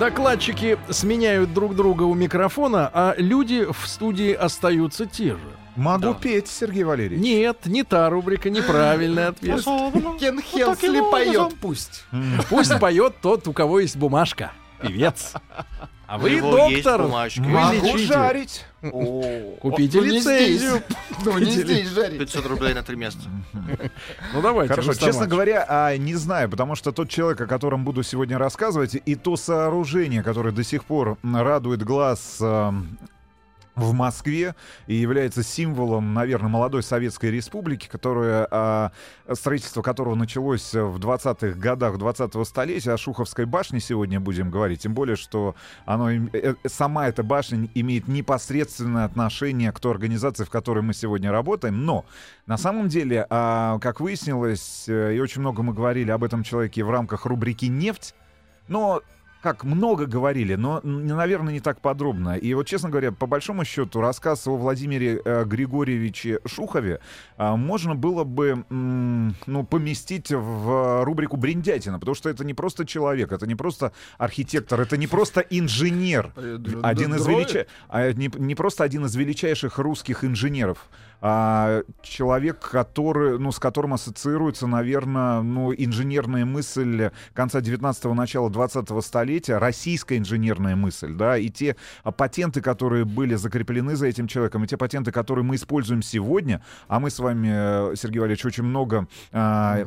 Докладчики сменяют друг друга у микрофона, а люди в студии остаются те же. Могу петь, Сергей Валерьевич. Нет, не та рубрика, неправильный ответ. Кен Хенсли поет, пусть. Пусть поет тот, у кого есть бумажка. Певец. А вы есть доктор. бумажка. Вы Могу лечите. жарить. Купите лицензию. Ну, не здесь жарить. 500 рублей на три месяца. Ну давайте. Хорошо, честно говоря, а, не знаю, потому что тот человек, о котором буду сегодня рассказывать, и то сооружение, которое до сих пор радует глаз а, в Москве и является символом, наверное, молодой Советской Республики, которая, а, строительство которого началось в 20-х годах 20-го столетия, о Шуховской башне сегодня будем говорить, тем более, что оно, э, э, сама эта башня имеет непосредственное отношение к той организации, в которой мы сегодня работаем, но на самом деле, а, как выяснилось, э, и очень много мы говорили об этом человеке в рамках рубрики «Нефть», но как много говорили, но, наверное, не так подробно. И вот, честно говоря, по большому счету, рассказ о Владимире э, Григорьевиче Шухове а, можно было бы м, ну, поместить в рубрику «Бриндятина», потому что это не просто человек, это не просто архитектор, это не просто инженер, один из велича... а, не, не просто один из величайших русских инженеров, а человек, который, ну, с которым ассоциируется, наверное, ну, инженерная мысль конца 19-го, начала 20-го столетия, российская инженерная мысль, да, и те патенты, которые были закреплены за этим человеком, и те патенты, которые мы используем сегодня, а мы с вами, э, Сергей Валерьевич, очень много... а,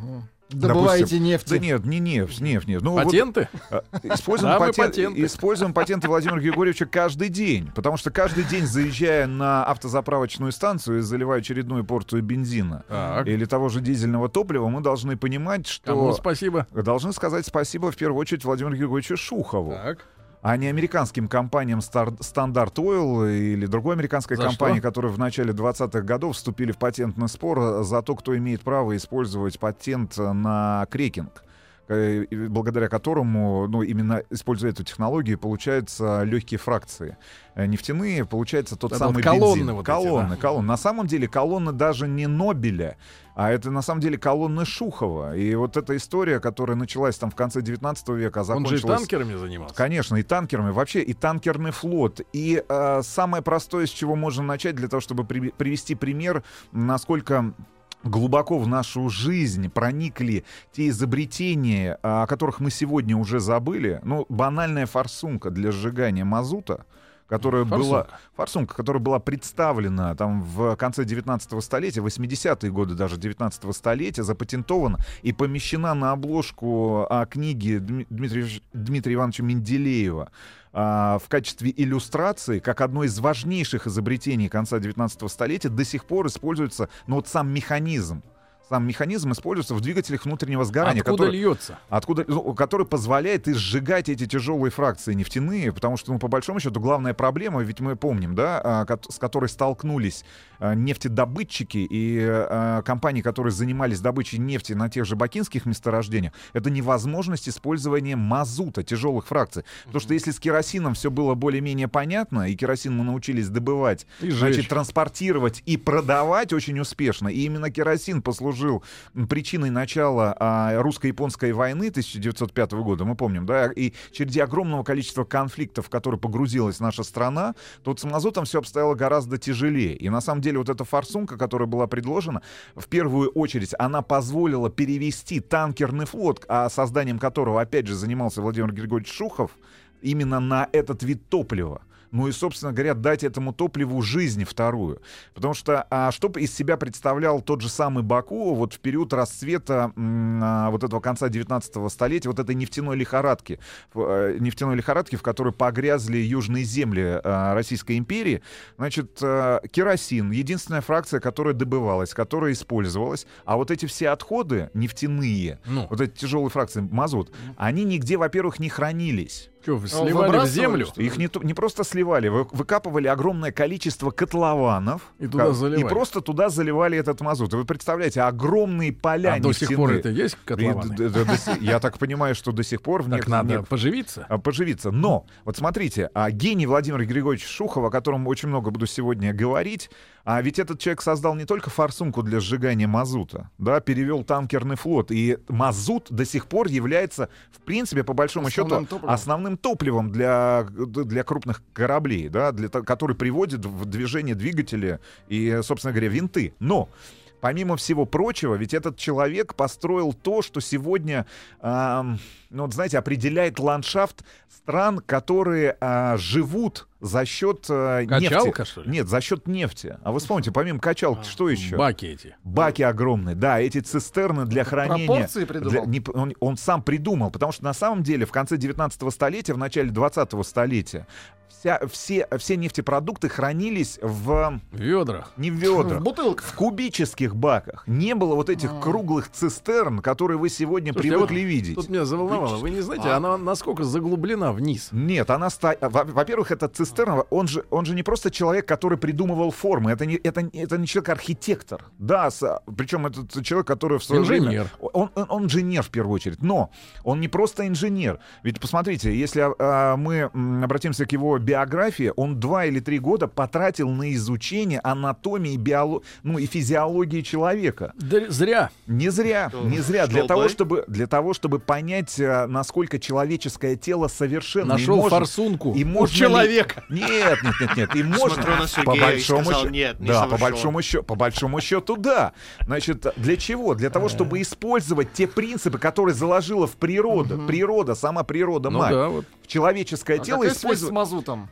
Добываете допустим, нефть. Да нет, не нефть, нефть, нефть. Ну, вот, Патенты? а, Используем, Да, патен- патенты. используем патенты Владимира Григорьевича каждый день. Потому что каждый день, заезжая на автозаправочную станцию и заливая очередную порцию бензина Так. или того же дизельного топлива, мы должны понимать, Кому что спасибо? должны сказать спасибо в первую очередь Владимиру Григорьевичу Шухову, Так. А не американским компаниям Standard Oil или другой американской За компании, что? которые в начале 20-х годов вступили в патентный спор за то, кто имеет право использовать патент на крекинг благодаря которому, ну, именно используя эту технологию, получаются легкие фракции. Э, Нефтяные, получается тот Это самый вот колонны бензин. вот эти, колонны, да. колонны. На самом деле колонны даже не Нобеля, а это на самом деле колонны Шухова. И вот эта история, которая началась там в конце 19 века, а Он же и закончилась... танкерами занимался. Конечно, и танкерами, вообще и танкерный флот. И э, самое простое, с чего можно начать, для того, чтобы при- привести пример, насколько глубоко в нашу жизнь проникли те изобретения, а, о которых мы сегодня уже забыли. Ну, банальная форсунка для сжигания мазута, которая была Форсунка. форсунка, которая была представлена там в конце 19 столетия, 80-е годы даже 19 столетия, запатентована и помещена на обложку а, книги Дми- Дмитрия, Дмитрия Ивановича Менделеева а, в качестве иллюстрации, как одно из важнейших изобретений конца 19 столетия, до сих пор используется ну, вот сам механизм. Сам механизм используется в двигателях внутреннего сгорания, Откуда который- льется? Откуда, ну, который позволяет и сжигать эти тяжелые фракции нефтяные, потому что, ну, по большому счету, главная проблема, ведь мы помним, да, а, с которой столкнулись а, нефтедобытчики и а, компании, которые занимались добычей нефти на тех же бакинских месторождениях, это невозможность использования мазута, тяжелых фракций. Потому что если с керосином все было более-менее понятно, и керосин мы научились добывать, И значит, жечь. транспортировать и продавать очень успешно. И именно керосин послужил м, причиной начала а, русско-японской войны 1905 года, мы помним, да, и среди огромного количества конфликтов, в которые погрузилась наша страна, то вот с мазутом все обстояло гораздо тяжелее. И на самом деле вот эта форсунка, которая была предложена, в первую очередь она позволила перевести танкерный флот, а созданием которого, опять же, занимался Владимир Григорьевич Шухов, именно на этот вид топлива. Ну и, собственно говоря, дать этому топливу жизнь вторую. Потому что а, что из себя представлял тот же самый Баку вот в период расцвета а, вот этого конца 19 столетия, вот этой нефтяной лихорадки, э, нефтяной лихорадки, в которой погрязли южные земли э, Российской империи, значит, э, керосин, единственная фракция, которая добывалась, которая использовалась, а вот эти все отходы нефтяные, Ну. вот эти тяжелые фракции, мазут, они нигде, во-первых, не хранились. Что, Ну, сливали в землю? Их не, не просто сливали, вы- выкапывали огромное количество котлованов И туда ка- заливали. и просто туда заливали этот мазут. И Вы представляете, огромные поля А до сих пор это есть котлованы? до Я так понимаю, что до сих пор в Так надо поживиться. а, поживиться. Но, вот смотрите, а гений Владимир Григорьевич Шухов, о котором очень много буду сегодня говорить, а ведь этот человек создал не только форсунку для сжигания мазута, да, перевел танкерный флот, и мазут до сих пор является, в принципе, по большому Основным счету, топливом. основным топливом для, для крупных кораблей, да, для, то- который приводит в движение двигатели и, собственно говоря, винты. Но Помимо всего прочего, ведь этот человек построил то, что сегодня, ам, ну, вот знаете, определяет ландшафт стран, которые а, живут за счет а, Качалка, нефти. что ли? Нет, за счет нефти. А вы вспомните, помимо качалки, что еще? Баки эти. Баки огромные, да, эти цистерны для хранения. пропорции придумал? для- не он, он сам придумал, потому что на самом деле в конце 19 столетия, в начале 20 столетия вся, все, все нефтепродукты хранились в ведрах. не в ведрах, В бутылках. в кубических баках. Не было вот этих круглых цистерн, которые вы сегодня Слушайте, а привыкли вот видеть. Тут меня заволновало. Вы не знаете, А. она насколько заглублена вниз? Нет, она ста... во- Во-первых, это цистерна, он же, он же не просто человек, который придумывал формы, это не, это, не- это не человек-архитектор. Да, с- причем это человек, который в свое Инженер. время... Он, он, он инженер в первую очередь, но он не просто инженер. Ведь посмотрите, если а, мы м, обратимся к его биографии, он два или три года потратил на изучение анатомии, биоло... ну, и физиологии человека. Да зря. Не зря, Что, не зря. Для что, того, бой? чтобы, для того, чтобы понять, а, насколько человеческое тело совершенно. Нашел и можно- форсунку и у можно ли- человека. Нет, нет, нет, нет. И можно. Смотрю на по Сергея и большому сказал, счету- «Нет, не да, по совершен». большому счету, по большому счету, да. Значит, для чего? Для того, чтобы использовать те принципы, которые заложила в природу. Природа, сама природа, Ну мать. да, вот. В человеческое А тело связь с использовать. мазутом?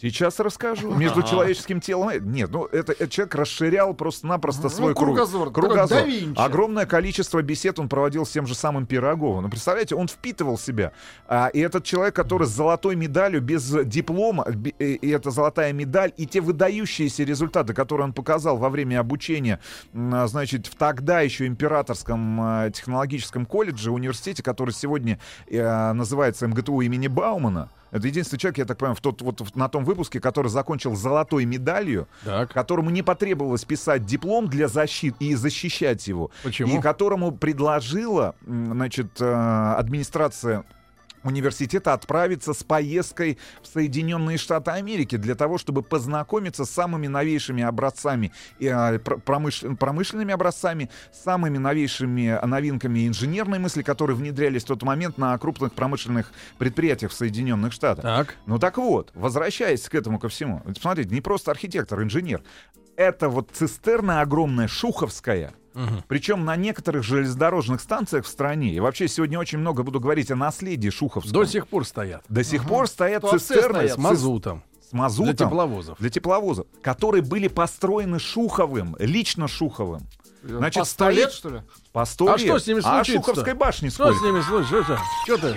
Сейчас расскажу. Между человеческим телом. Нет, ну это, этот человек расширял просто-напросто Ну, свой круг- кругозор. Кругозор. Огромное количество бесед он проводил с тем же самым Пироговым. Ну, представляете, он впитывал себя. А, и этот человек, который с золотой медалью, без диплома, би- и, эта золотая медаль, и те выдающиеся результаты, которые он показал во время обучения, а, значит, в тогда еще императорском а, технологическом колледже, университете, который сегодня э, называется МГТУ имени Баумана. Это единственный человек, я так понимаю, в тот, вот, в- на том выпуске, который закончил золотой медалью, Так. которому не потребовалось писать диплом для защиты и защищать его, Почему? и которому предложила, значит, э, администрация университета отправиться с поездкой в Соединенные Штаты Америки для того, чтобы познакомиться с самыми новейшими образцами, и, а, пр- промыш- промышленными образцами, самыми новейшими новинками инженерной мысли, которые внедрялись в тот момент на крупных промышленных предприятиях в Соединенных Штатах. Так. Ну так вот, возвращаясь к этому ко всему. Смотрите, не просто архитектор, инженер. Это вот цистерна огромная, шуховская. Мгм. Причем на некоторых железнодорожных станциях в стране. И вообще сегодня очень много буду говорить о наследии шуховском. До сих пор стоят. До сих пор стоят Туапсе цистерны стоят. С мазутом. с мазутом. Для тепловозов. Для тепловозов, которые были построены Шуховым, лично Шуховым. Значит, По сто лет, стоит- что ли? По сто А лет. что с ними А случится-то? Шуховской башни Что сколько? с ними случится? Что ты?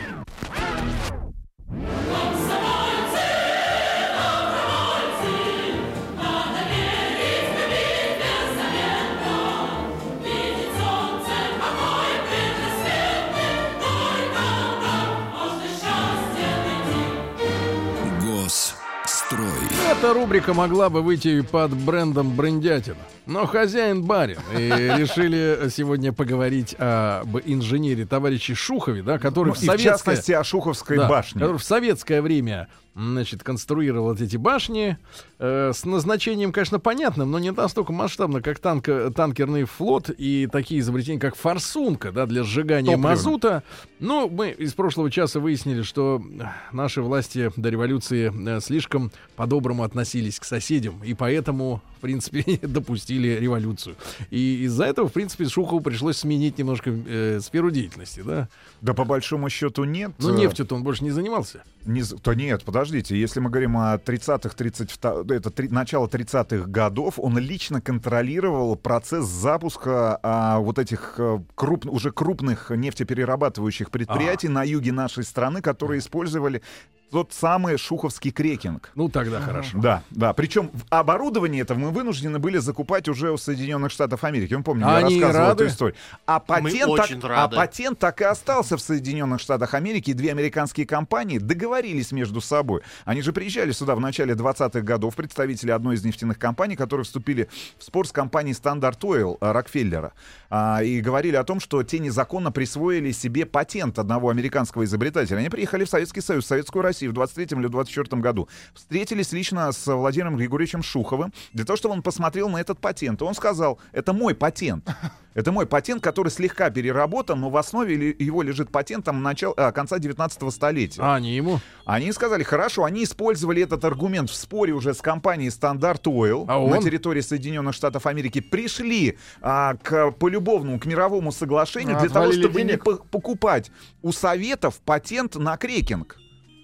Эта рубрика могла бы выйти под брендом брендятина. Но хозяин барин. И решили сегодня поговорить об инженере товарище Шухове, да, который Ну, в и в советское... частности о Шуховской Да, башне. который в советское время значит, конструировал эти башни э, с назначением, конечно, понятным, но не настолько масштабно, как танк- танкерный флот и такие изобретения, как форсунка, да, для сжигания Топливо. мазута. Ну, мы из прошлого часа выяснили, что э, наши власти до революции э, слишком по-доброму относились к соседям, и поэтому, в принципе, допустили революцию. И из-за этого, в принципе, Шухову пришлось сменить немножко э, сферу деятельности, да. Да по большому счету нет. Но Э, нефтью-то он больше не занимался. Не то нет, подождите, если мы говорим о 30-х, 32 это три- начало 30-х годов, он лично контролировал процесс запуска а, вот этих э, круп- уже крупных нефтеперерабатывающих предприятий на юге нашей страны, которые использовали тот самый шуховский крекинг. Ну, тогда хорошо. Да, да. Причем в- оборудование это мы вынуждены были закупать уже у Соединенных Штатов Америки. Мы помним, А я они рассказывал рады? эту историю. А патент, так, очень а патент так и остался в Соединенных Штатах Америки. И две американские компании договорились между собой. Они же приезжали сюда в начале 20-х годов, представители одной из нефтяных компаний, которые вступили в спор с компанией Standard Oil э, Рокфеллера. А, и говорили о том, что те незаконно присвоили себе патент одного американского изобретателя. Они приехали в Советский Союз, в Советскую Россию в 23 или 24 году. Встретились лично с Владимиром Григорьевичем Шуховым для того, чтобы он посмотрел на этот патент. И он сказал, это мой патент. Это мой патент, который слегка переработан, но в основе его лежит патент там, начала, а, конца 19 столетия. А, не ему? Они сказали, хорошо, они использовали этот аргумент в споре уже с компанией Standard Oil А на территории Соединенных Штатов Америки, пришли а, к полюбовному, к мировому соглашению А, для того, чтобы не денег? по- покупать у Советов патент на крекинг.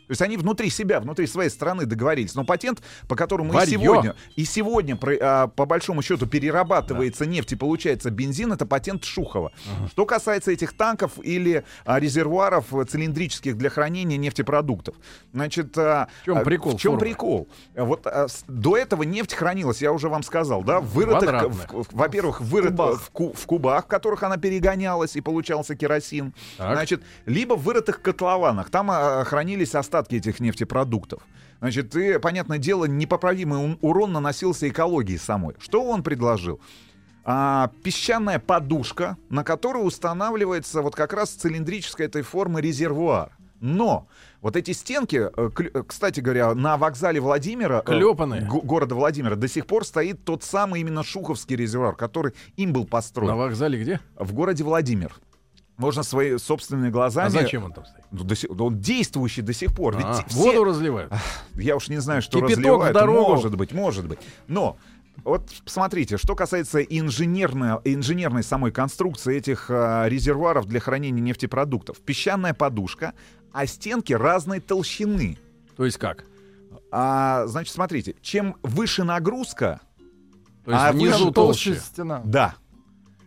То есть они внутри себя, внутри своей страны договорились. Но патент, по которому и Варьё. сегодня, и сегодня а, по большому счету перерабатывается нефть и получается бензин, это патент Шухова. Что касается этих танков или а, резервуаров э, цилиндрических для хранения нефтепродуктов. Значит, а, В чем прикол В чем формы? прикол? Вот до этого нефть хранилась, я уже вам сказал, да, вырытых, во-первых, вырыт, кубах. в, ку- в кубах, в которых она перегонялась и получался керосин. Так. Значит, либо в вырытых котлованах. Там хранились остатки этих нефтепродуктов. Значит, и, понятное дело, непоправимый урон наносился экологии самой. Что он предложил? А, песчаная подушка, на которой устанавливается вот как раз цилиндрической этой формы резервуар. Но вот эти стенки, э, э, кстати говоря, на вокзале Владимира, э, Клёпаные. го- города Владимира, до сих пор стоит тот самый именно Шуховский резервуар, который им был построен На вокзале где? в городе Владимир. Можно своими собственными глазами... А зачем он там стоит? Ну, до сих- он действующий до сих пор. Ведь А, все- Воду разливают. я уж не знаю, что Кипяток разливают. в дорогу. Может быть, может быть. Но вот посмотрите, что касается инженерной, инженерной самой конструкции этих а, резервуаров для хранения нефтепродуктов. Песчаная подушка, а стенки разной толщины. То есть как? А, значит, смотрите, чем выше нагрузка, То есть А внизу выше толще. стена. да.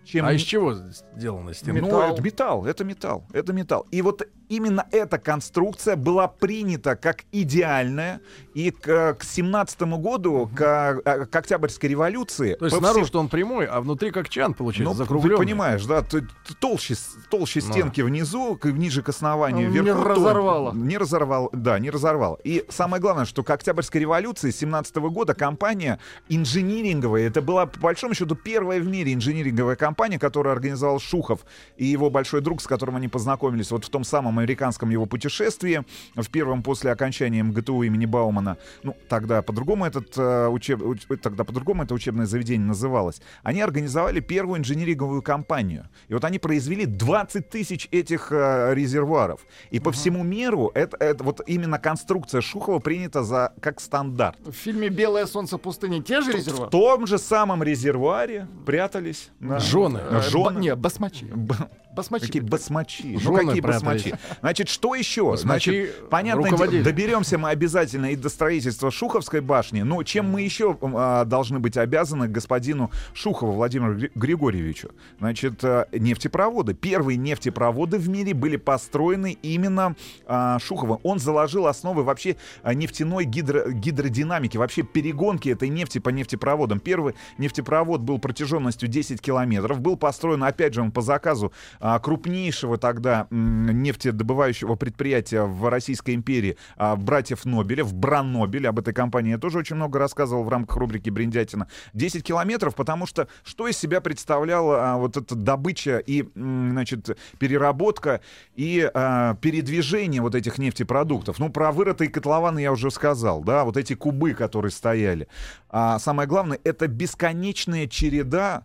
Чем А из чего сделана стена? Ну, Металл. это металл, это металл, это металл. И вот именно эта конструкция была принята как идеальная, и к, к 17 году, к, а, к Октябрьской революции... То есть снаружи всем- он прямой, а внутри как чан получается, ну, закругленный. ты понимаешь, да, т- т- толще, толще Ну. стенки внизу, к- ниже к основанию, не вверху. то- разорвало. Не разорвал, да, не разорвал. И самое главное, что к Октябрьской революции 17 года компания инжиниринговая, это была, по большому счету, первая в мире инжиниринговая компания, которую организовал Шухов и его большой друг, с которым они познакомились вот в том самом американском его путешествии, в первом после окончания МГТУ имени Баумана. Ну, тогда по-другому этот э, учеб... уч- тогда по-другому это учебное заведение называлось. Они организовали первую инжиниринговую компанию. И вот они произвели 20 тысяч этих э, резервуаров. И по всему миру это, это вот именно конструкция Шухова принята за как стандарт. В фильме «Белое солнце пустыни» те же В резервуары? том же самом резервуаре прятались да. Жены. Э, жены. ба- Не, басмачи. Б- Басмачи. Какие басмачи? Жены ну какие прятались. басмачи? Значит, что еще? Значит, понятно, доберемся мы обязательно и до строительства Шуховской башни. Но чем мы еще а, должны быть обязаны господину Шухову Владимиру Гри- Григорьевичу? Значит, а, нефтепроводы. Первые нефтепроводы в мире были построены именно а, Шуховым. Он заложил основы вообще а, нефтяной гидро- гидродинамики, вообще перегонки этой нефти по нефтепроводам. Первый нефтепровод был протяженностью 10 километров. Был построен, опять же, он по заказу а, крупнейшего тогда м, нефтедобывающего предприятия в Российской империи а, братьев Нобелев, Бранобель. Об этой компании я тоже очень много рассказывал в рамках рубрики «Бриндятина». 10 километров, потому что что из себя представляла а, вот эта добыча и, значит, переработка и а, передвижение вот этих нефтепродуктов. Ну, про вырытые котлованы я уже сказал, да, вот эти кубы, которые стояли. А самое главное, это бесконечная череда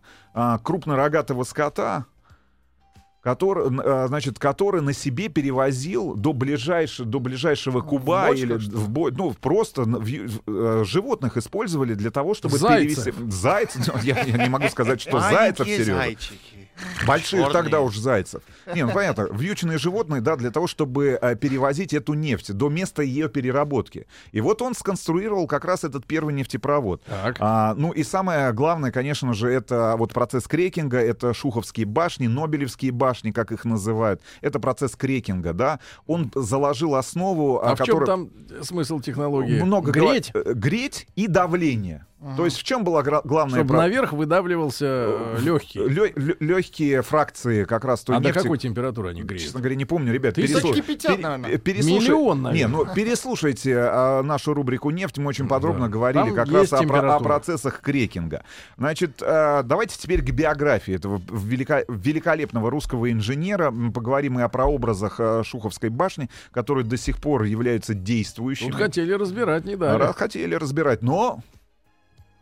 крупнорогатого скота, который, а, значит, который на себе перевозил до, ближайшего, до ближайшего куба бочках, или в бо- ну просто в в- э, животных использовали для того, чтобы Зайцев. перевести зайц. ну, Я, я не могу сказать, что зайцев серьезно. зайчики. Больших Черные. тогда уж зайцев. Не, ну понятно, вьючные животные, да, для того, чтобы э, перевозить эту нефть до места ее переработки. И вот он сконструировал как раз этот первый нефтепровод. Так. А, ну и самое главное, конечно же, это вот процесс крекинга, это шуховские башни, нобелевские башни, как их называют. Это процесс крекинга, да. Он заложил основу, А в чем там смысл технологии? много Греть, э, греть и давление. То есть в чем была главная чтобы про- наверх выдавливался легкий. легкие фракции как раз той А до нефти. какой температуры они греют? Честно говоря, не помню, ребят. Тысячи? переслу- Кипятят, пере- наверное. э, переслушай- Миллион, Не, наверное. ну переслушайте а, нашу рубрику «Нефть». Мы очень подробно Да. говорили Там как раз о, про- о процессах крекинга. Значит, а, давайте теперь к биографии этого велика- великолепного русского инженера. М, Поговорим и о прообразах а, Шуховской башни, которые до сих пор являются действующими. Тут хотели разбирать, не дали. Раз хотели разбирать, но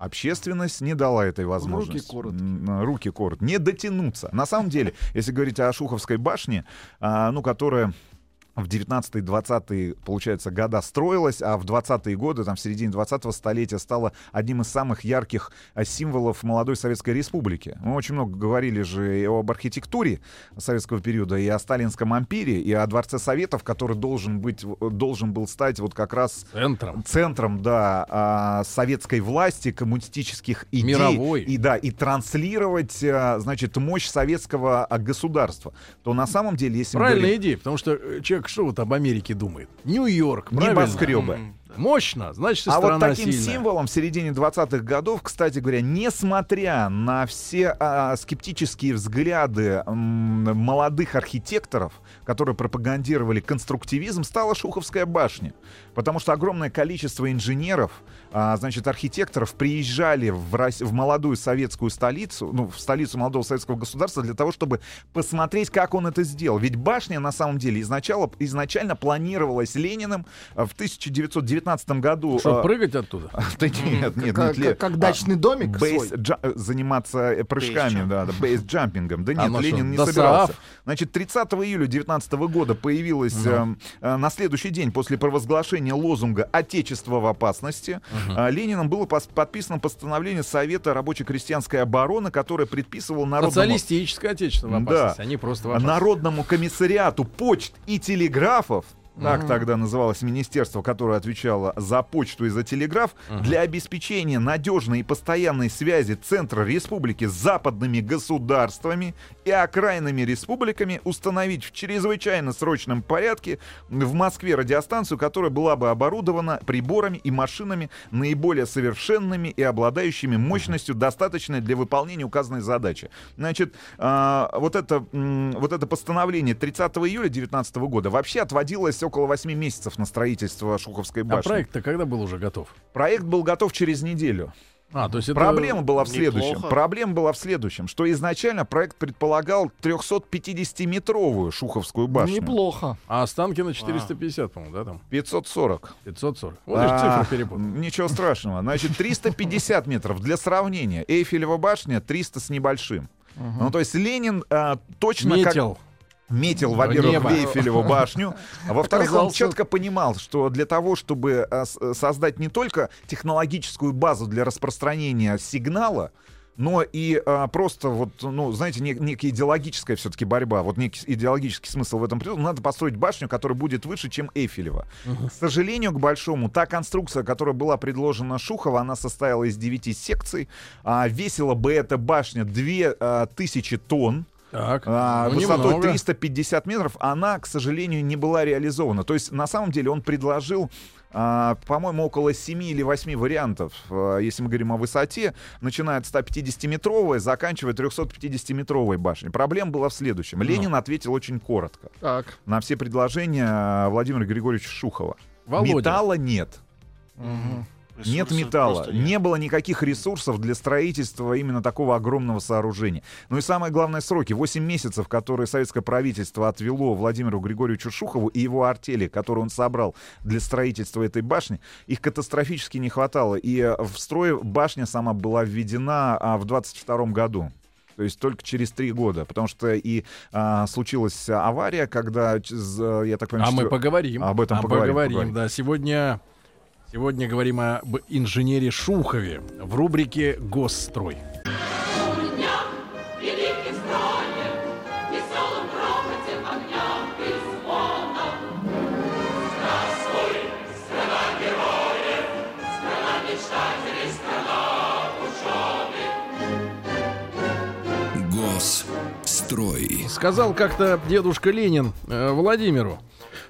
общественность не дала этой возможности. коротки. М, Руки коротко. Не дотянуться. На самом деле, если говорить о Шуховской башне, а, ну, которая в 19-20-е, получается, года строилась, а в 20-е годы, там, в середине 20-го столетия стала одним из самых ярких а, символов молодой Советской Республики. Мы очень много говорили же и об архитектуре советского периода, и о сталинском ампире, и о Дворце Советов, который должен, быть, должен был стать вот как раз Центром. центром, да, а, советской власти, коммунистических идей. Мировой. И, да, и транслировать, а, значит, мощь советского а, государства. То на самом деле, если Правильная говорим идея, потому что э, человек что вот об Америке думает? Нью-Йорк, правильно? небоскребы, Мощно, значит, и А страна вот таким сильная. символом в середине 20-х годов, кстати говоря, несмотря на все а, скептические взгляды м, молодых архитекторов, которые пропагандировали конструктивизм, стала Шуховская башня. Потому что огромное количество инженеров, а, значит, архитекторов приезжали в, Рос- в молодую советскую столицу, ну, в столицу молодого советского государства для того, чтобы посмотреть, как он это сделал. Ведь башня, на самом деле, изначально, изначально планировалась Лениным а, в 1919 году. Что, а, прыгать оттуда? да нет, нет, как, нет, как- дачный домик бейс свой. джа- э, заниматься э, прыжками, да, бейс-джампингом. Да нет, Оно Ленин не собирался. Значит, 30 июля 19 года появилась Ну. эм, э, на следующий день после провозглашения лозунга «Отечество в опасности» Лениным было подписано постановление Совета рабоче-крестьянской обороны, которое предписывало народному... Социалистическое отечество в опасности, они просто. Народному комиссариату почт и телеграфов, так тогда называлось министерство, которое отвечало за почту и за телеграф, для обеспечения надежной и постоянной связи Центра Республики с западными государствами и окраинными республиками установить в чрезвычайно срочном порядке в Москве радиостанцию, которая была бы оборудована приборами и машинами наиболее совершенными и обладающими мощностью, достаточной для выполнения указанной задачи. Значит, а, вот, это, м, вот это постановление 30 июля 2019 года вообще отводилось около 8 месяцев на строительство Шуховской А башни. проект-то когда был уже готов? Проект был готов через неделю. А, то есть это... Проблема была в следующем. неплохо. Проблема была в следующем, что изначально проект предполагал 350-метровую Шуховскую башню. Неплохо. А Останкино 450, по-моему, да, там? 540. 540. Вот А, цифры перепутал. Ничего страшного. Значит, 350 метров. Для сравнения, Эйфелева башня 300 с небольшим. Ну, то есть Ленин а, точно как Метил. во-первых, небо. в Эйфелеву башню, а во-вторых, он четко понимал, что для того, чтобы а, с- создать не только технологическую базу для распространения сигнала, но и а, просто вот, ну, знаете, не- некая идеологическая все-таки борьба, вот некий идеологический смысл в этом присутствует. Надо построить башню, которая будет выше, чем Эйфелева. К сожалению, к большому, та конструкция, которая была предложена Шухова, она состояла из 9 секций. А, весила бы эта башня 2000 тонн. Так, А, ну, высотой немного. 350 метров, она, к сожалению, не была реализована. То есть, на самом деле, он предложил, а, по-моему, около 7 или 8 вариантов, а, если мы говорим о высоте, начиная от 150-метровой, заканчивая 350-метровой башней. Проблема была в следующем. Ну. Ленин ответил очень коротко Так. на все предложения а, Владимира Григорьевича Шухова. Володя. Металла нет. Нет металла, просто не было никаких ресурсов для строительства именно такого огромного сооружения. Ну и самое главное сроки. 8 месяцев, которые советское правительство отвело Владимиру Григорьевичу Шухову и его артели, которые он собрал для строительства этой башни, их катастрофически не хватало. И э, в строй башня сама была введена а, в 22 году. То есть только через три года, потому что и а, случилась авария, когда, я так понимаю, А мы четвер- поговорим. Об этом А поговорим, поговорим, поговорим. да. Сегодня, Сегодня говорим об инженере Шухове в рубрике «Госстрой». Госстрой. Сказал как-то дедушка Ленин э, Владимиру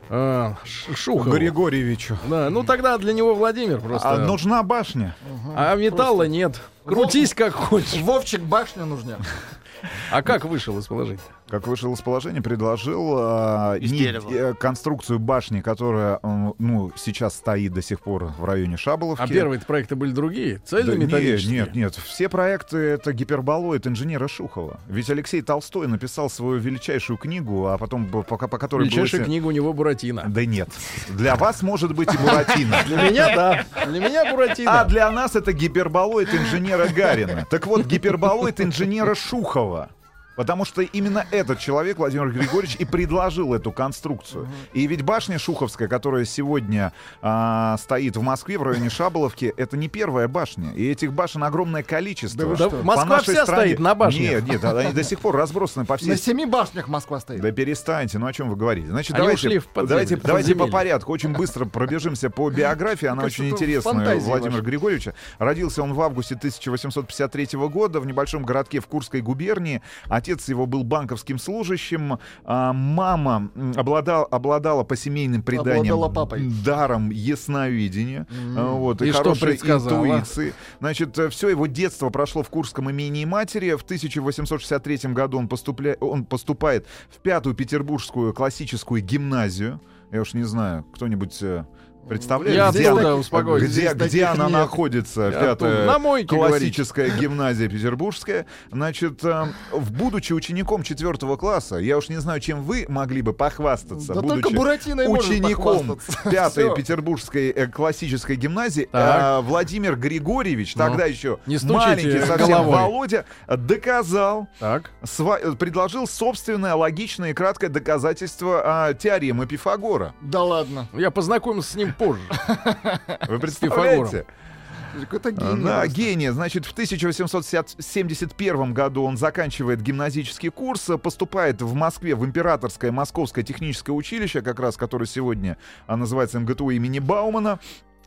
э, Ш- Шухову. Григорьевичу. Да, ну тогда для него Владимир просто. А нужна башня. А металла нет. Крутись как хочешь. Вовчик башня нужна. А как вышел из положения? Как вышел из положения, предложил Из не- э, конструкцию башни, которая м, ну, сейчас стоит до сих пор в районе Шаболовки. А первые проекты были другие? Да нет, Цельнометаллические? нет, нет. Все проекты это гиперболоид инженера Шухова. Ведь Алексей Толстой написал свою величайшую книгу, а потом по, по которой было Величайшая се- книга у него Буратино. Да нет. Для вас может быть и Буратино. Для меня, да. Для меня Буратино. А для нас это гиперболоид инженера Гарина. Так вот, гиперболоид инженера Шухова. Потому что именно этот человек, Владимир Григорьевич, и предложил эту конструкцию. И ведь башня Шуховская, которая сегодня а, стоит в Москве, в районе Шаболовки, это не первая башня. И этих башен огромное количество. Да По Москва вся стране- стоит на башнях. Нет, нет, они до сих пор разбросаны по всей На семи башнях Москва стоит. да перестаньте, ну о чем вы говорите? Значит, Они давайте, давайте, давайте по порядку, очень быстро пробежимся по биографии, она очень интересная фантазии Владимира ваши. Григорьевича. Родился он в августе 1853 года в небольшом городке в Курской губернии. Отец его был банковским служащим, а мама обладал, обладала по семейным преданиям Обладала папой. даром ясновидения, а, вот, и, И хорошей интуиции. Значит, все его детство прошло в Курском имении матери. В 1863 году он, поступля... он поступает в пятую петербургскую классическую гимназию. Я уж не знаю, кто-нибудь э, представляет, Я где, оттуда, она- успокойтесь. где, где она нет. находится, Я пятая. На мойке, классическая гимназия петербургская. Значит, э, будучи учеником четвертого класса, я уж не знаю, чем вы могли бы похвастаться, Да будучи учеником пятой петербургской э, классической гимназии э, Владимир Григорьевич, Ну, тогда еще не маленький совсем головой. Володя, доказал, Так. сва- э, предложил собственное логичное и краткое доказательство а, теоремы Пифагора. Да ладно. Я познакомился с ним позже. Вы представляете? Какой-то гений. Да, гений. Значит, в 1871 году он заканчивает гимназический курс, э, поступает в Москве в Императорское Московское техническое училище, как раз которое сегодня а, называется МГТУ имени Баумана.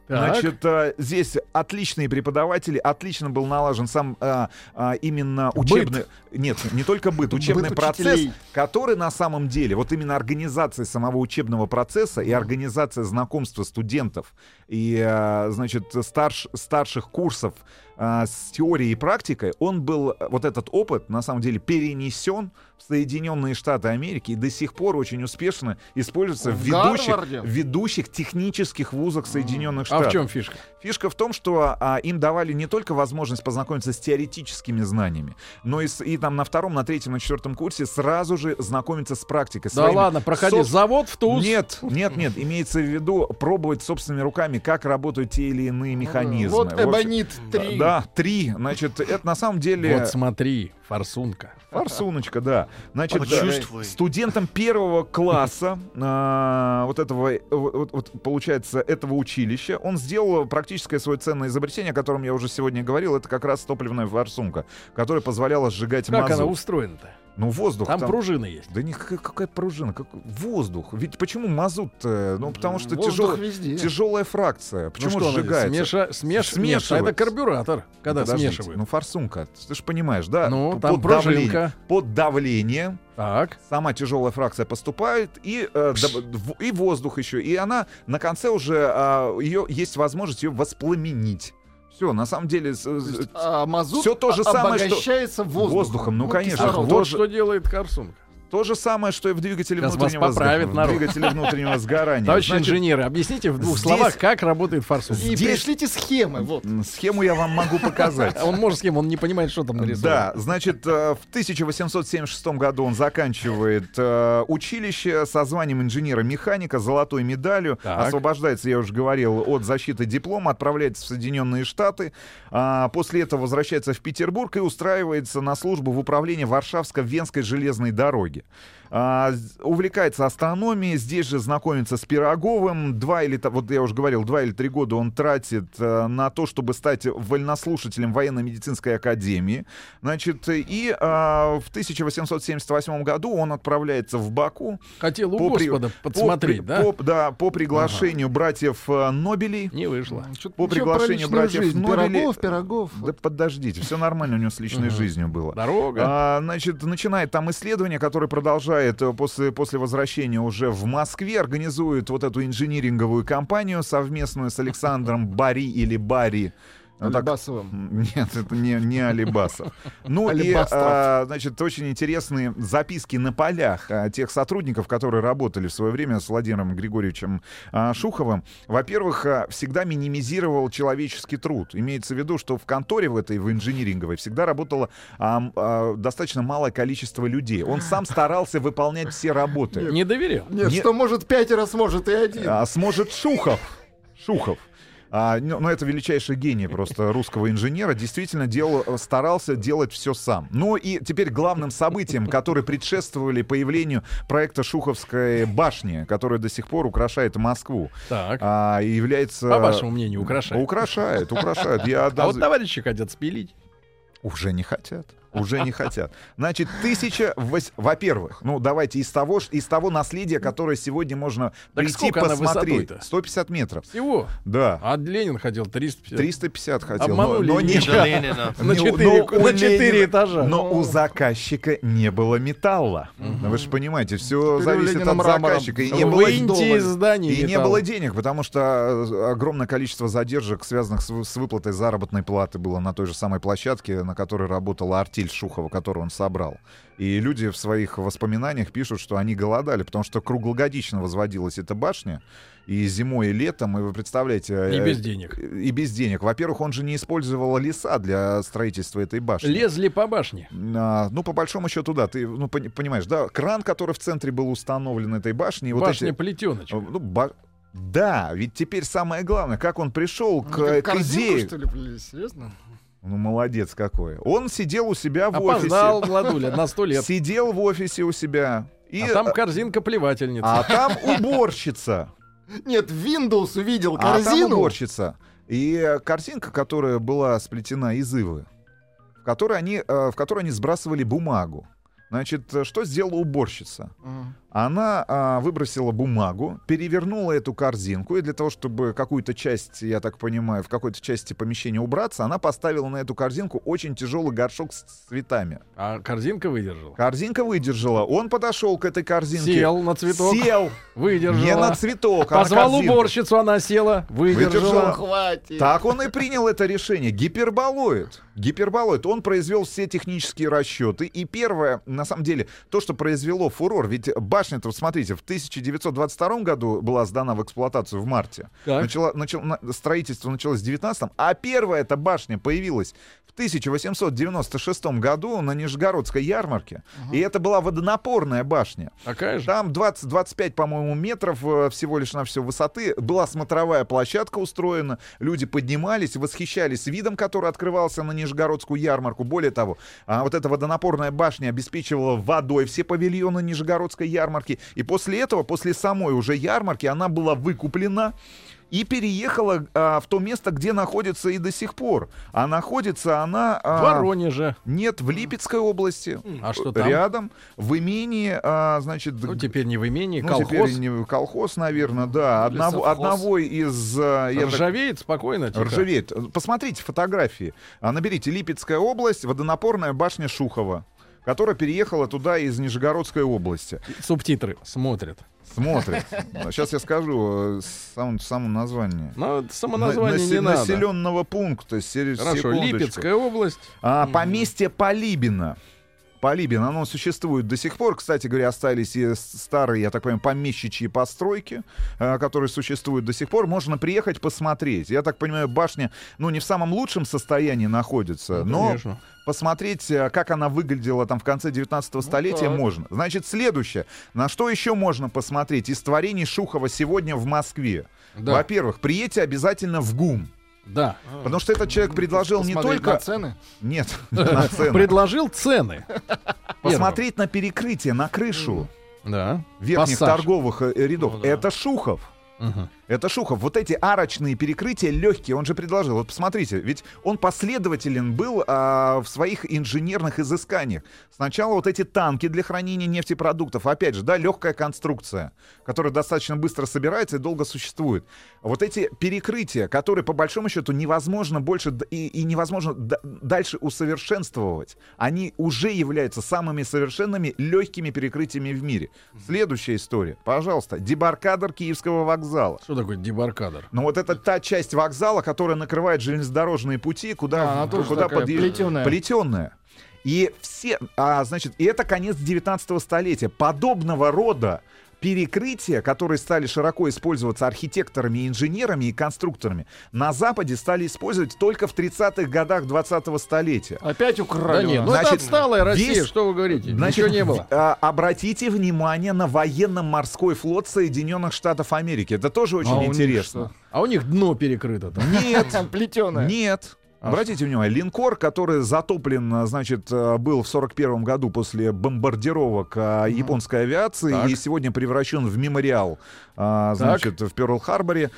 Так. Значит, э, здесь отличные преподаватели, отлично был налажен сам а, а, именно учебный... Нет, не только быт, учебный Быт процесс, учителей. который на самом деле, вот именно организация самого учебного процесса и организация знакомства студентов и, а, значит, старш- старших курсов а, с теорией и практикой, он был, э, вот этот опыт, на самом деле, перенесен в Соединенные Штаты Америки и до сих пор очень успешно используется в, В ведущих, ведущих технических вузах Соединенных А Штатов. в чем фишка? Фишка в том, что а, им давали не только возможность познакомиться с теоретическими знаниями, но и, с- и там на втором, на третьем, на четвертом курсе сразу же знакомиться с практикой. Да ладно, проходи. соб- Завод в ТУЗ. Нет, нет, нет. Имеется в виду пробовать собственными руками, как работают те или иные механизмы. Вот Эбонит 3. Да, три. Значит, это на самом деле... Вот смотри, форсунка. Форсуночка, да. Значит, Почувствуй. студентам первого класса а, вот этого, э, вот, вот, получается, этого училища, он сделал практическое свое ценное изобретение, о котором я уже сегодня говорил. Это как раз топливная форсунка, которая позволяла сжигать Как мазут. она устроена-то? Ну, воздух Там пружина есть. Да никакая какая пружина, как воздух. Ведь почему мазут? Ну, потому что тяжел- везде. тяжелая фракция. Ну Почему что, она сжигается? смеша... смеш... А это Смешивается. карбюратор, когда Подождите, смешивают. Ну, форсунка, ты же понимаешь, да? Ну, там под, давлением, пружинка. под давлением Так. сама тяжелая фракция поступает, и, э, и воздух еще. И она на конце уже, а, ее, есть возможность ее воспламенить. Все, на самом деле... с- с- А мазут Всё то же самое, что- обогащается воздухом. воздухом, ну, конечно. А кислород. вот вот что делает Корсунка. То же самое, что и в двигателе Сейчас внутреннего сгорания. народ. двигателе внутреннего сгорания. Товарищи Значит, инженеры, объясните в двух здесь- словах, как работает форсунка. И Здесь- пришлите схемы, вот. Схему я вам могу показать. А Он может с кем, он не понимает, что там нарисовано. Да, значит, э, в 1876 году он заканчивает э, училище со званием инженера-механика, золотой медалью, Так. освобождается, я уже говорил, от защиты диплома, отправляется в Соединенные Штаты, а, после этого возвращается в Петербург и устраивается на службу в управление Варшавско-Венской железной дороги. 点。А, увлекается астрономией, здесь же знакомится с Пироговым. Два или, вот я уже говорил, два или три года он тратит э, на то, чтобы стать вольнослушателем военно-медицинской академии. Значит, и а, в 1878 году он отправляется в Баку. Хотел у по при- Господа по подсмотреть, при- да? по- да, по приглашению братьев э, Нобелей. Не вышло. По приглашению братьев жизнь? Нобелей- Пирогов, пирогов. Да подождите, все нормально у него с личной жизнью было. Дорога. А, значит, начинает там исследование, которое продолжает э, после, после возвращения уже в Москве, организует вот эту инжиниринговую компанию совместную с Александром Бари или Бари. Ну, так- Алибасовым. Нет, это не, не Алибасов. Ну и, а, значит, очень интересные записки на полях а, тех сотрудников, которые работали в свое время с Владимиром Григорьевичем а, Шуховым. Во-первых, всегда минимизировал человеческий труд. Имеется в виду, что в конторе в этой, в инжиниринговой, всегда работало достаточно малое количество людей. Он сам старался выполнять все работы. Не доверял. Нет, Не- что может пятеро, сможет и один. А сможет Шухов. Шухов. А, ну, ну, это величайший гений просто русского инженера. Действительно делал, старался делать все сам. Ну и теперь главным событием, которые предшествовали появлению проекта Шуховской башни, которая до сих пор украшает Москву, Так. а, и является... По вашему мнению, украшает. Украшает, украшает. Я А вот товарищи хотят спилить. Уже не хотят. Уже не хотят. Значит, тысяча... Во-первых, ну давайте из того, из того наследия, которое сегодня можно прийти сколько она посмотреть. высотой-то? 150 метров. Всего. Да. А Ленин хотел 350. 350 хотел. Обманули но, но не- Ленина. На не- четыре- но у на четыре Ленина- этажа. Но у заказчика не было металла. Ну, Вы же понимаете, все Теперь зависит от заказчика. И не было, Выньте из здания и не было денег, потому что э, огромное количество задержек, связанных с, с выплатой заработной платы, было на той же самой площадке, на которой работала артель Шухова, которую он собрал. И люди в своих воспоминаниях пишут, что они голодали, потому что круглогодично возводилась эта башня, и зимой, и летом, и вы представляете... И э, без денег. И без денег. Во-первых, он же не использовал леса для строительства этой башни. Лезли по башне. А, ну, по большому счету, да. Ты ну, пони- понимаешь, да, кран, который в центре был установлен этой башни, и вот Башня эти- плетеночка. ну, ба- Да, ведь теперь самое главное, как он пришел к, Ну, как к корзинку, идее. что ли? Серьезно? Ну, молодец какой. Он сидел у себя в Опоздал, офисе. Владуля, на сто лет. Сидел в офисе у себя. И, А там корзинка плевательница. а там уборщица. Нет, Windows увидел А там корзину. уборщица. И корзинка, которая была сплетена из ивы, в которой они, э, в которой они сбрасывали бумагу. Значит, э, что сделала уборщица? Она а, выбросила бумагу, перевернула эту корзинку, и для того, чтобы какую-то часть, я так понимаю, в какой-то части помещения убраться, она поставила на эту корзинку очень тяжелый горшок с цветами. А корзинка выдержала. Корзинка выдержала. Он подошел к этой корзинке. Сел на цветок. Сел. Выдержала. Не на цветок, а на Позвал корзинку. уборщицу, она села. Выдержала. Выдержала. Хватит. Так он и принял это решение. Гиперболоид. Гиперболоид. Он произвел все технические расчеты. И первое, на самом деле, то, что произвело фурор, ведь башня-то, вот смотрите, в 1922 году была сдана в эксплуатацию в марте. Так. Начала, начал- на- строительство началось в 19 а первая эта башня появилась в 1896 году на Нижегородской ярмарке. И это была водонапорная башня. Такая же. Там 20-25, по-моему, метров э, всего лишь на все высоты. Была смотровая площадка устроена. Люди поднимались, восхищались видом, который открывался на Нижегородскую ярмарку. Более того, а, вот эта водонапорная башня обеспечивала водой все павильоны Нижегородской ярмарки. И после этого, после самой уже ярмарки, она была выкуплена и переехала а, в то место, где находится и до сих пор. А находится она... В а, Воронеже. Нет, в Липецкой области. А что там? Рядом, в имении, а, значит, Ну, теперь не в имении, ну, колхоз. теперь не колхоз, наверное, да. Одного, одного из... а, я так- Ржавеет спокойно, тихо. Ржавеет. Посмотрите фотографии. А, Наберите Липецкая область, водонапорная башня Шухова, которая переехала туда из Нижегородской области. Субтитры смотрят. Смотрит. Сейчас я скажу э, сам, само название. Но само На- название насе- не надо. Населенного пункта. Хорошо, секундочку. Липецкая область. А, поместье Полибина. Полибин, оно существует до сих пор. Кстати говоря, остались и старые, я так понимаю, помещичьи постройки, э, которые существуют до сих пор. Можно приехать посмотреть. Я так понимаю, башня, ну, не в самом лучшем состоянии находится, Ну, но конечно. посмотреть, э, как она выглядела там в конце 19 столетия, так. можно. Значит, следующее. На что еще можно посмотреть из творений Шухова сегодня в Москве? Да. Во-первых, приедьте обязательно в ГУМ. Да. Потому что этот человек предложил не Посмотреть только... на цены. Нет, на цены. Предложил цены. Посмотреть на перекрытие, на крышу Да. верхних торговых э, рядов. Ну. Это Шухов. Это Шухов. Вот эти арочные перекрытия легкие, он же предложил. Вот посмотрите, ведь он последователен был а, в своих инженерных изысканиях. Сначала вот эти танки для хранения нефтепродуктов. Опять же, да, легкая конструкция, которая достаточно быстро собирается и долго существует. Вот эти перекрытия, которые по большому счету невозможно больше и, и невозможно дальше усовершенствовать, они уже являются самыми совершенными легкими перекрытиями в мире. Следующая история. Пожалуйста, дебаркадер Киевского вокзала. Что такое дебаркадер? Ну вот это та часть вокзала, которая накрывает железнодорожные пути, куда, А, куда такая подъезж- плетеная. плетеная. И все, а, значит, и это конец 19 столетия. Подобного рода перекрытия, которые стали широко использоваться архитекторами, инженерами и конструкторами, на Западе стали использовать только в 30-х годах 20-го столетия. Опять Да украли. нет, у ну нас. это Значит, отсталая Россия, весь- что вы говорите? Значит, Ничего не было. а, обратите внимание на военно-морской флот Соединенных Штатов Америки. Это тоже очень А интересно. А у них дно перекрыто там. Нет, Плетеная. Нет. Обратите внимание, линкор, который затоплен, а, значит, а, был в 41 году после бомбардировок а, японской авиации Так. и сегодня превращен в мемориал, значит, в Перл-Харборе.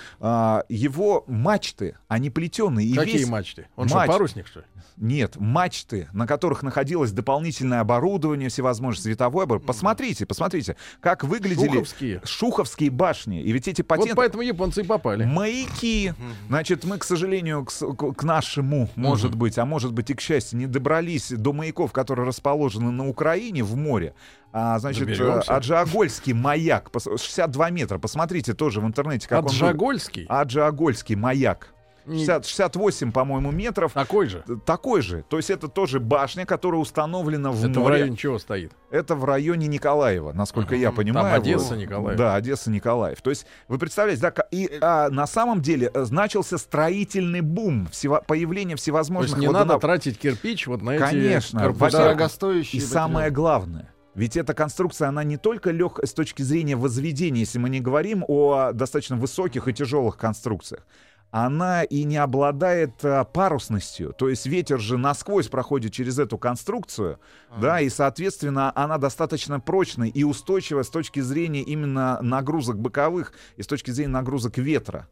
Его мачты, они плетеные. Какие весь- мачты? Он Мач- что, парусник, что ли? Нет, мачты, на которых находилось дополнительное оборудование, всевозможные световое оборудование. Посмотрите, посмотрите, как выглядели Шуховские. шуховские башни. И ведь эти Вот патенты... поэтому японцы и попали. Маяки. Значит, мы, к сожалению, к, к- к нашему, может быть, а может быть и к счастью, не добрались до маяков, которые расположены на Украине в море. А, значит, Доберемся. Аджиагольский маяк, пос- 62 метра. Посмотрите тоже в интернете, как он выглядит. Аджагольский? Аджиагольский маяк. Не- 60 68, по-моему, метров. Такой же. Такой же. То есть это тоже башня, которая установлена в Это в море. районе чего стоит? Это в районе Николаева, насколько я понимаю. Там Одесса. Николаев. Да, Одесса, Николаев. То есть вы представляете, да, и а, на самом деле э, начался строительный бум, всево- появление То всевозможных есть не водонап- надо тратить кирпич вот на эти Конечно. корпуса. Дорогостоящие. И самое главное, ведь эта конструкция, она не только легкая с точки зрения возведения, если мы не говорим о достаточно высоких и тяжелых конструкциях, она и не обладает а, парусностью. То есть ветер же насквозь проходит через эту конструкцию, да, и, соответственно, она достаточно прочная и устойчива с точки зрения именно нагрузок боковых и с точки зрения нагрузок ветра.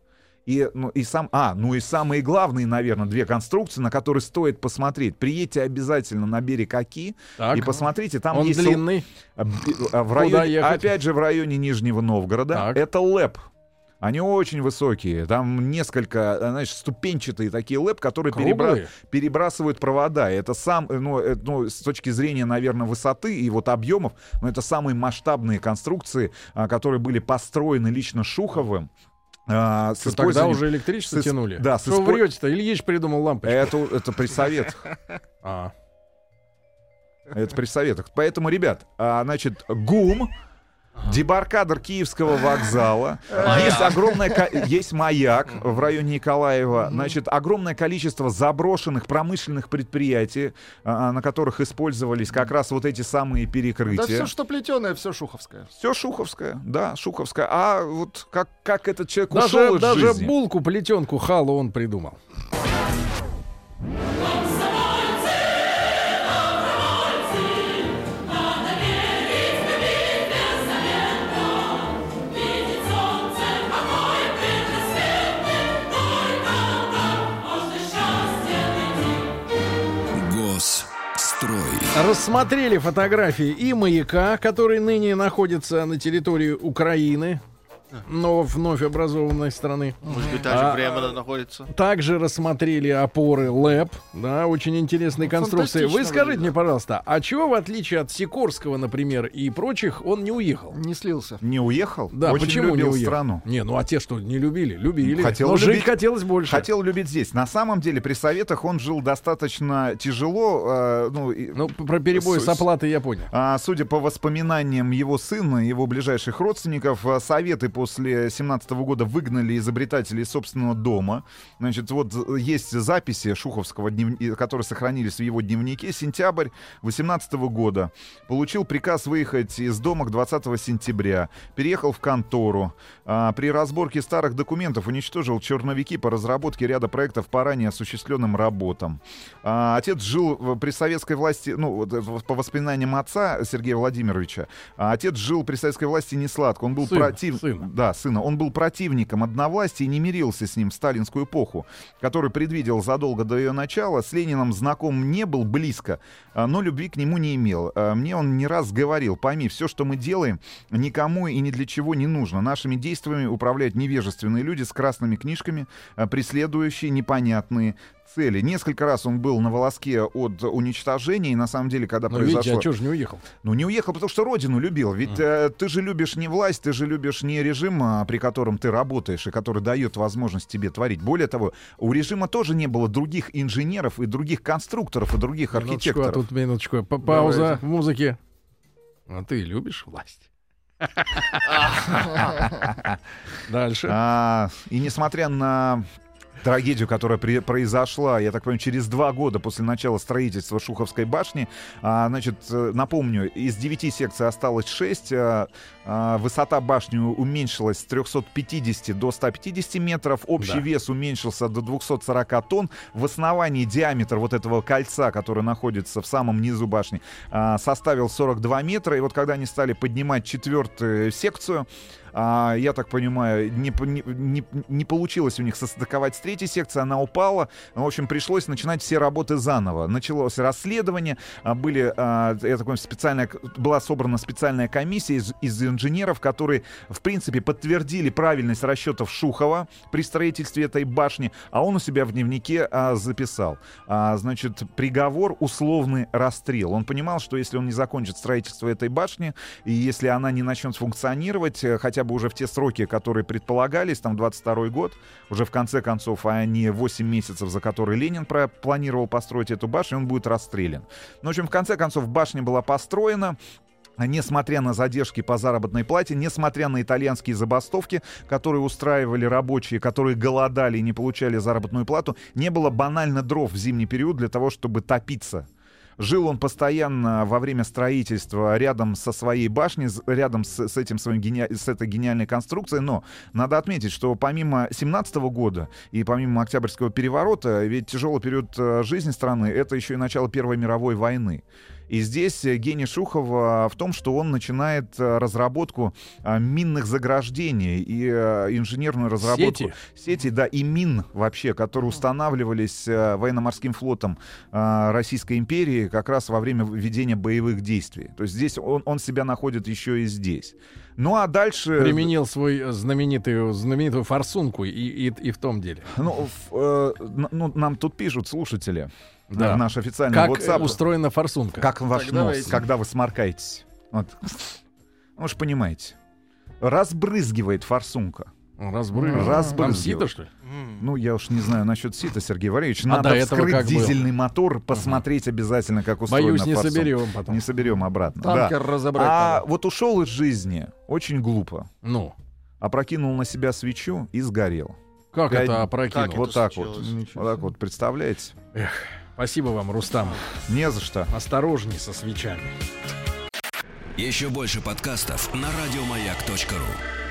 И, ну, и сам, а, ну и самые главные, наверное, две конструкции, на которые стоит посмотреть. Приедьте обязательно на берег Оки Так. и посмотрите, там Он есть... длинный. а, б- а, В районе, ехать? опять же, в районе Нижнего Новгорода. Так. Это ЛЭП. Они очень высокие. Там несколько, а, знаешь, ступенчатые такие ЛЭП, которые перебра- перебрасывают провода. Это сам, э, ну, э, ну, с точки зрения, наверное, высоты и вот объемов, но это самые масштабные конструкции, а, которые были построены лично Шуховым. а, с Что, тогда использованием- уже электричество с исп- тянули? да, с Что вы испо- врете-то? Ильич придумал лампочку. Это, это при советах. А. Это при советах. Поэтому, ребят, а, значит, ГУМ, дебаркадер Киевского вокзала, есть огромное, есть маяк в районе Николаева, значит, огромное количество заброшенных промышленных предприятий, а, на которых использовались как раз вот эти самые Да перекрытия. все, что плетеное, все шуховское. Все шуховское, да, шуховское. А вот как, как этот человек Даже, ушел из даже жизни? булку, плетенку, халу он придумал. Рассмотрели фотографии и маяка, который ныне находится на территории Украины, но вновь образованной страны. Может быть, даже А, находится. Также рассмотрели опоры ЛЭП, да, очень интересные конструкции. Вы скажите выглядит. мне, пожалуйста, а чего в отличие от Сикорского, например, и прочих, он не уехал? Не слился. Не уехал? Да, Очень почему любил не уехал? страну. Не, ну а те, что не любили, любили. Хотел но жить любить. хотелось больше. Хотел любить здесь. На самом деле при советах он жил достаточно тяжело. э, ну, Ну, про перебой С- с оплатой я понял. а, судя по воспоминаниям его сына, его ближайших родственников, а, советы по после 17 года выгнали изобретателей из собственного дома. Значит, вот э, есть записи Шуховского, днев... которые сохранились в его дневнике. Сентябрь 18 года. Получил приказ выехать из дома к 20 сентября. Переехал в контору. А, при разборке старых документов уничтожил черновики по разработке ряда проектов по ранее осуществленным работам. А, отец жил при советской власти, ну, э, по воспоминаниям отца Сергея Владимировича, а, отец жил при советской власти не сладко. Он был Сын, против... сына. Да, сына. Он был противником одновластия и не мирился с ним в сталинскую эпоху, который предвидел задолго до ее начала. С Лениным знаком не был близко, а, но любви к нему не имел. А, Мне он не раз говорил, пойми, все, что мы делаем, никому и ни для чего не нужно. Нашими действиями управляют невежественные люди с красными книжками, а, преследующие непонятные цели. Несколько раз он был на волоске от уничтожения, и на самом деле, когда Ну, произошло... видите, а что же не уехал? Ну, не уехал, потому что родину любил. Ведь э, ты же любишь не власть, ты же любишь не режим, а, при котором ты работаешь и который дает возможность тебе творить. Более того, у режима тоже не было других инженеров и других конструкторов и других Минуточку, а архитекторов. тут минуточку. П- Пауза в музыке. А ты любишь власть? Дальше. А, и несмотря на трагедию, которая при- произошла, я так понимаю, через два года после начала строительства Шуховской башни, а, значит, э, напомню, из девяти секций осталось шесть, а, а, высота башни уменьшилась с 350 до 150 метров, общий Да. вес уменьшился до 240 тонн, в основании диаметр вот этого кольца, которое находится в самом низу башни, а, составил 42 метра, и вот когда они стали поднимать четвертую секцию, а, я так понимаю, не, не, не- не получилось у них состыковать с третьей секцией, она упала. В общем, пришлось начинать все работы заново. Началось расследование, а, были, а, я так понимаю, специальная, была собрана специальная комиссия из, из инженеров, которые, в принципе, подтвердили правильность расчетов Шухова при строительстве этой башни, а он у себя в дневнике а, записал. А, значит, приговор условный расстрел. Он понимал, что если он не закончит строительство этой башни, и если она не начнет функционировать, э, хотя уже в те сроки, которые предполагались, там 22 год, уже в конце концов, а не 8 месяцев, за которые Ленин про- планировал построить эту башню, он будет расстрелян. Ну, в общем, в конце концов, башня была построена, Несмотря на задержки по заработной плате, несмотря на итальянские забастовки, которые устраивали рабочие, которые голодали и не получали заработную плату, не было банально дров в зимний период для того, чтобы топиться. Жил он постоянно во время строительства рядом со своей башней, рядом с, с этим своим гени- с этой гениальной конструкцией. Но надо отметить, что помимо 17 года и помимо Октябрьского переворота, ведь тяжелый период э, жизни страны это еще и начало Первой мировой войны. И здесь э, гений Шухова в том, что он начинает э, разработку минных заграждений и э, инженерную разработку Сети? сети, да, и мин вообще, которые устанавливались э, военно-морским флотом э, Российской империи как раз во время ведения боевых действий. То есть здесь он, он себя находит еще и здесь. Ну а дальше... Применил свой э, знаменитую, знаменитую форсунку и, и, и в том деле. Ну, в- э, ну, нам тут пишут слушатели. Да. Наш официальный Как WhatsApp. устроена форсунка? Как ваш Так, нос, давайте. когда вы сморкаетесь. Вот. Ну, вы же понимаете. Разбрызгивает форсунка. Разбрызгивает. Там Разбрызгивает. сито, что ли? Ну, я уж не знаю насчет сита, Сергей Валерьевич. А Надо до этого вскрыть как было? дизельный мотор, посмотреть обязательно, как устроена Боюсь, не форсунка. соберем потом. Не соберем обратно. да. Танкер разобрать А надо. вот ушел из жизни очень глупо. Ну, Опрокинул на себя свечу и сгорел. как Пять- это опрокинул? Как вот это так вот. случилось? Вот так вот, представляете? Спасибо вам, Рустам. Не за что. Осторожней со свечами. Еще больше подкастов на радиомаяк.ру.